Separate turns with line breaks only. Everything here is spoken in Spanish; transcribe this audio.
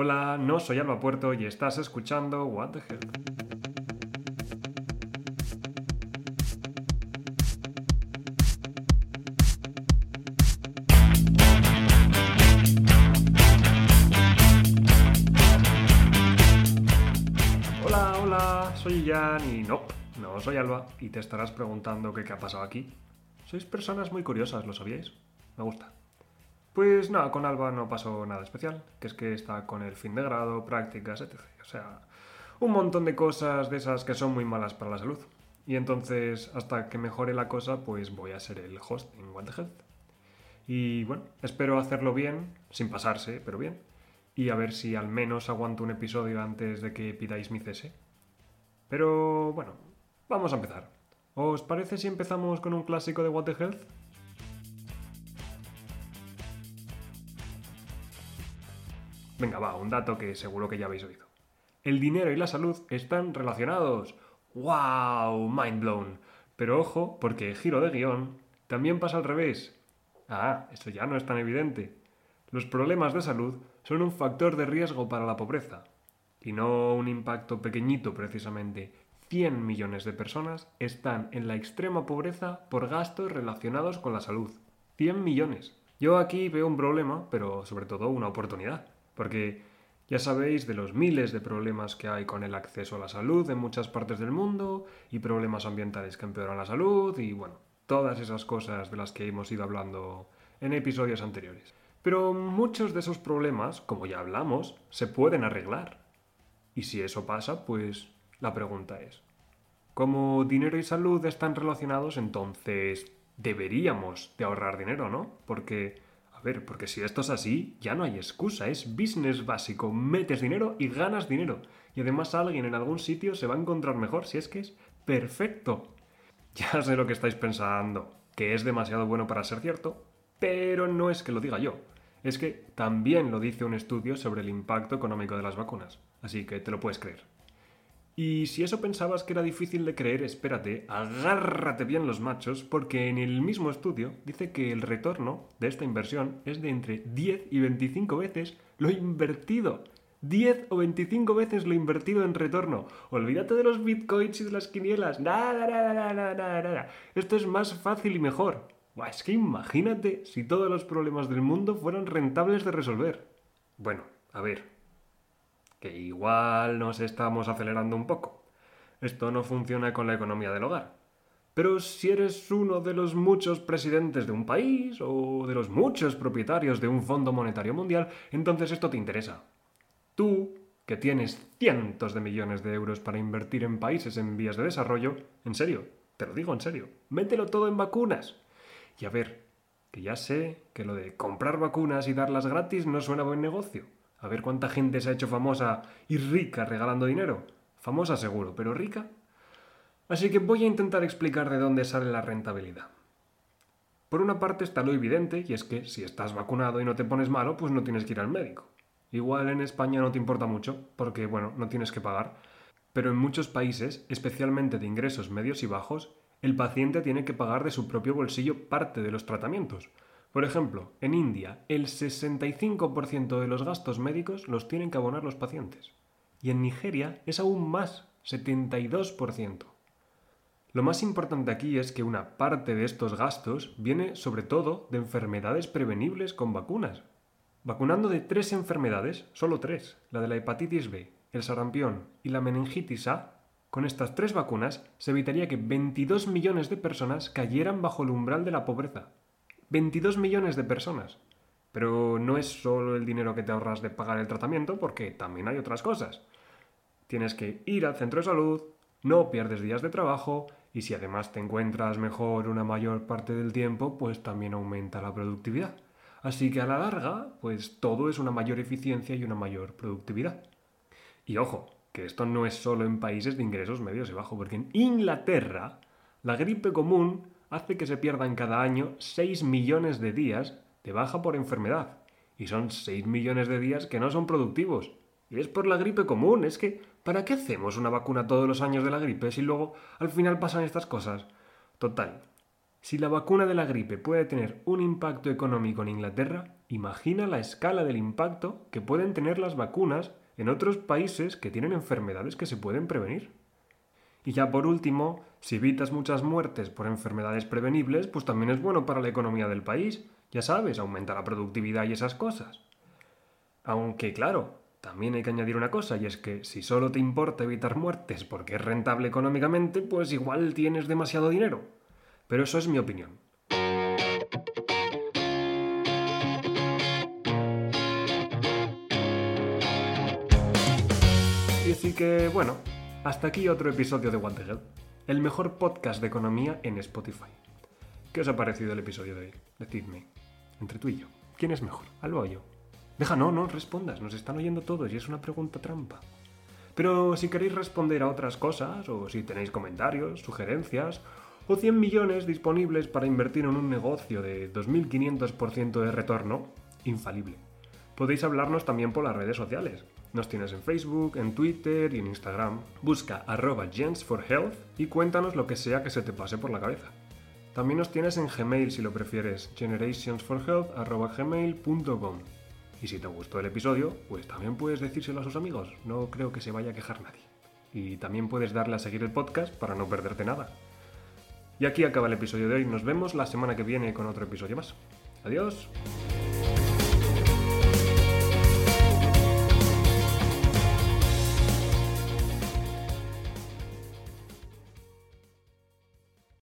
Hola, no soy Alba Puerto y estás escuchando What the Hell. Hola, hola, soy Jan y no, no soy Alba y te estarás preguntando qué ha pasado aquí. Sois personas muy curiosas, ¿lo sabíais? Me gusta. Pues nada, con Alba no pasó nada especial, que es que está con el fin de grado, prácticas, etc. O sea, un montón de cosas de esas que son muy malas para la salud. Y entonces, hasta que mejore la cosa, pues voy a ser el host en What the Health. Y bueno, espero hacerlo bien, sin pasarse, pero bien. Y a ver si al menos aguanto un episodio antes de que pidáis mi cese. Pero bueno, vamos a empezar. ¿Os parece si empezamos con un clásico de What the Health? Venga, va, un dato que seguro que ya habéis oído. El dinero y la salud están relacionados. ¡Wow! Mind blown. Pero ojo, porque giro de guion también pasa al revés. Ah, eso ya no es tan evidente. Los problemas de salud son un factor de riesgo para la pobreza. Y no un impacto pequeñito precisamente. 100 millones de personas están en la extrema pobreza por gastos relacionados con la salud. 100 millones. Yo aquí veo un problema, pero sobre todo una oportunidad. Porque ya sabéis de los miles de problemas que hay con el acceso a la salud en muchas partes del mundo y problemas ambientales que empeoran la salud y bueno, todas esas cosas de las que hemos ido hablando en episodios anteriores. Pero muchos de esos problemas, como ya hablamos, se pueden arreglar. Y si eso pasa, pues la pregunta es, como dinero y salud están relacionados, entonces deberíamos de ahorrar dinero, ¿no? Porque a ver, porque si esto es así, ya no hay excusa, es business básico. Metes dinero y ganas dinero. Y además alguien en algún sitio se va a encontrar mejor, si es que es perfecto. Ya sé lo que estáis pensando, que es demasiado bueno para ser cierto, pero no es que lo diga yo. Es que también lo dice un estudio sobre el impacto económico de las vacunas. Así que te lo puedes creer. Y si eso pensabas que era difícil de creer, espérate, agárrate bien los machos, porque en el mismo estudio dice que el retorno de esta inversión es de entre 10 y 25 veces lo invertido. 10 o 25 veces lo invertido en retorno. Olvídate de los bitcoins y de las quinielas. Nada, nada, nada, nada, nada. Esto es más fácil y mejor. Buah, es que imagínate si todos los problemas del mundo fueran rentables de resolver. Bueno, a ver, que igual nos estamos acelerando un poco. Esto no funciona con la economía del hogar. Pero si eres uno de los muchos presidentes de un país o de los muchos propietarios de un Fondo Monetario Mundial, entonces esto te interesa. Tú, que tienes cientos de millones de euros para invertir en países en vías de desarrollo, en serio, te lo digo en serio, mételo todo en vacunas. Y a ver, que ya sé que lo de comprar vacunas y darlas gratis no suena buen negocio. A ver cuánta gente se ha hecho famosa y rica regalando dinero. Famosa seguro, pero rica. Así que voy a intentar explicar de dónde sale la rentabilidad. Por una parte está lo evidente, y es que si estás vacunado y no te pones malo, pues no tienes que ir al médico. Igual en España no te importa mucho, porque bueno, no tienes que pagar. Pero en muchos países, especialmente de ingresos medios y bajos, el paciente tiene que pagar de su propio bolsillo parte de los tratamientos, por ejemplo, en India, el 65% de los gastos médicos los tienen que abonar los pacientes. Y en Nigeria es aún más, 72%. Lo más importante aquí es que una parte de estos gastos viene sobre todo de enfermedades prevenibles con vacunas. Vacunando de tres enfermedades, solo tres, la de la hepatitis B, el sarampión y la meningitis A, con estas tres vacunas se evitaría que 22 millones de personas cayeran bajo el umbral de la pobreza. 22 millones de personas. Pero no es solo el dinero que te ahorras de pagar el tratamiento, porque también hay otras cosas. Tienes que ir al centro de salud, no pierdes días de trabajo y si además te encuentras mejor una mayor parte del tiempo, pues también aumenta la productividad. Así que a la larga, pues todo es una mayor eficiencia y una mayor productividad. Y ojo, que esto no es solo en países de ingresos medios y bajos, porque en Inglaterra la gripe común hace que se pierdan cada año 6 millones de días de baja por enfermedad. Y son 6 millones de días que no son productivos. Y es por la gripe común. Es que, ¿para qué hacemos una vacuna todos los años de la gripe si luego al final pasan estas cosas? Total. Si la vacuna de la gripe puede tener un impacto económico en Inglaterra, imagina la escala del impacto que pueden tener las vacunas en otros países que tienen enfermedades que se pueden prevenir. Y ya por último, si evitas muchas muertes por enfermedades prevenibles, pues también es bueno para la economía del país. Ya sabes, aumenta la productividad y esas cosas. Aunque claro, también hay que añadir una cosa, y es que si solo te importa evitar muertes porque es rentable económicamente, pues igual tienes demasiado dinero. Pero eso es mi opinión. Y así que, bueno, hasta aquí otro episodio de What the el mejor podcast de economía en Spotify. ¿Qué os ha parecido el episodio de hoy? Decidme, entre tú y yo, ¿quién es mejor? ¿Algo o yo? Deja, no, no respondas, nos están oyendo todos y es una pregunta trampa. Pero si queréis responder a otras cosas, o si tenéis comentarios, sugerencias, o 100 millones disponibles para invertir en un negocio de 2.500% de retorno, infalible. Podéis hablarnos también por las redes sociales. Nos tienes en Facebook, en Twitter y en Instagram. Busca arroba gensforhealth y cuéntanos lo que sea que se te pase por la cabeza. También nos tienes en Gmail si lo prefieres, generationsforhealth.gmail.com. Y si te gustó el episodio, pues también puedes decírselo a sus amigos, no creo que se vaya a quejar nadie. Y también puedes darle a seguir el podcast para no perderte nada. Y aquí acaba el episodio de hoy, nos vemos la semana que viene con otro episodio más. Adiós.